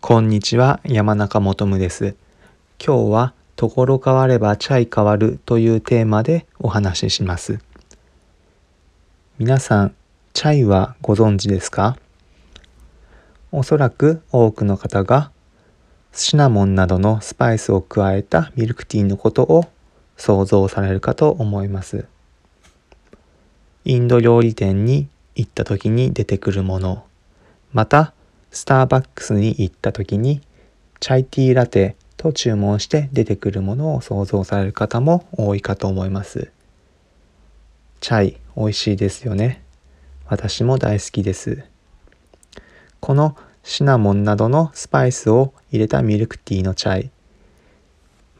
こんにちは、山中もとむです。今日は、ところ変わればチャイ変わるというテーマでお話しします。皆さん、チャイはご存知ですか？おそらく多くの方がシナモンなどのスパイスを加えたミルクティーのことを想像されるかと思います。インド料理店に行った時に出てくるもの、また、スターバックスに行った時にチャイティーラテと注文して出てくるものを想像される方も多いかと思います。チャイ美味しいですよね。私も大好きです。このシナモンなどのスパイスを入れたミルクティーのチャイ。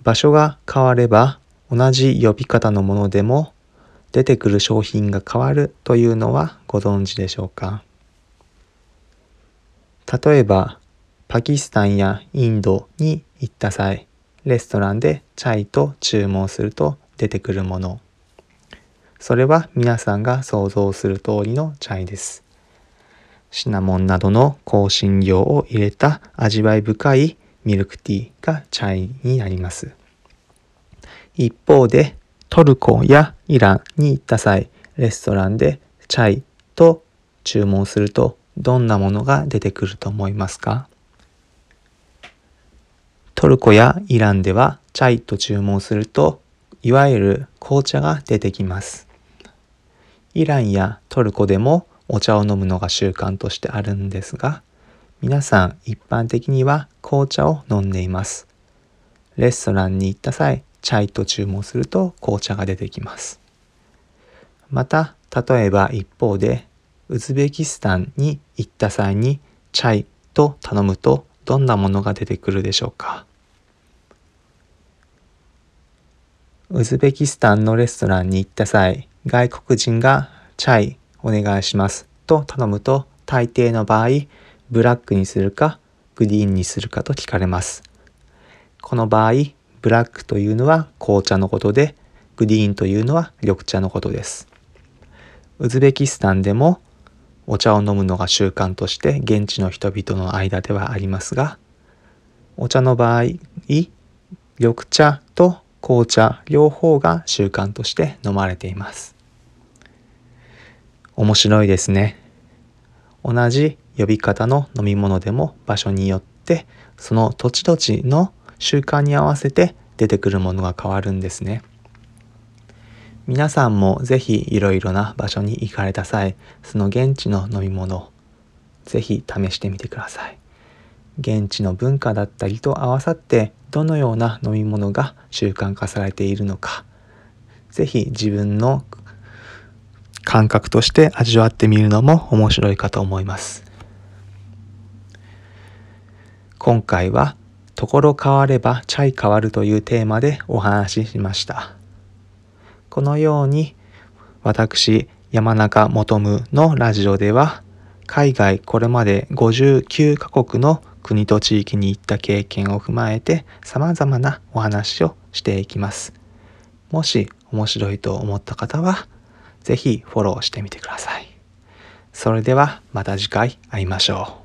場所が変われば同じ呼び方のものでも出てくる商品が変わるというのはご存知でしょうか？例えばパキスタンやインドに行った際レストランでチャイと注文すると出てくるもの。それは皆さんが想像する通りのチャイです。シナモンなどの香辛料を入れた味わい深いミルクティーがチャイになります。一方でトルコやイランに行った際レストランでチャイと注文するとどんなものが出てくると思いますか？トルコやイランではチャイと注文するといわゆる紅茶が出てきます。イランやトルコでもお茶を飲むのが習慣としてあるんですが皆さん一般的には紅茶を飲んでいます。レストランに行った際チャイと注文すると紅茶が出てきます。また例えば一方でウズベキスタンに行った際にチャイと頼むとどんなものが出てくるでしょうか？ウズベキスタンのレストランに行った際外国人がチャイお願いしますと頼むと大抵の場合ブラックにするかグリーンにするかと聞かれます。この場合ブラックというのは紅茶のことでグリーンというのは緑茶のことです。ウズベキスタンでもお茶を飲むのが習慣として現地の人々の間ではありますがお茶の場合緑茶と紅茶両方が習慣として飲まれています。面白いですね。同じ呼び方の飲み物でも場所によってその土地土地の習慣に合わせて出てくるものが変わるんですね。皆さんもぜひいろいろな場所に行かれた際その現地の飲み物ぜひ試してみてください。現地の文化だったりと合わさってどのような飲み物が習慣化されているのか。ぜひ自分の感覚として味わってみるのも面白いかと思います。今回はところ変わればチャイ変わるというテーマでお話ししました。このように私山中元夢のラジオでは海外これまで59カ国の国と地域に行った経験を踏まえて様々なお話をしていきます。もし面白いと思った方は是非フォローしてみてください。それではまた次回会いましょう。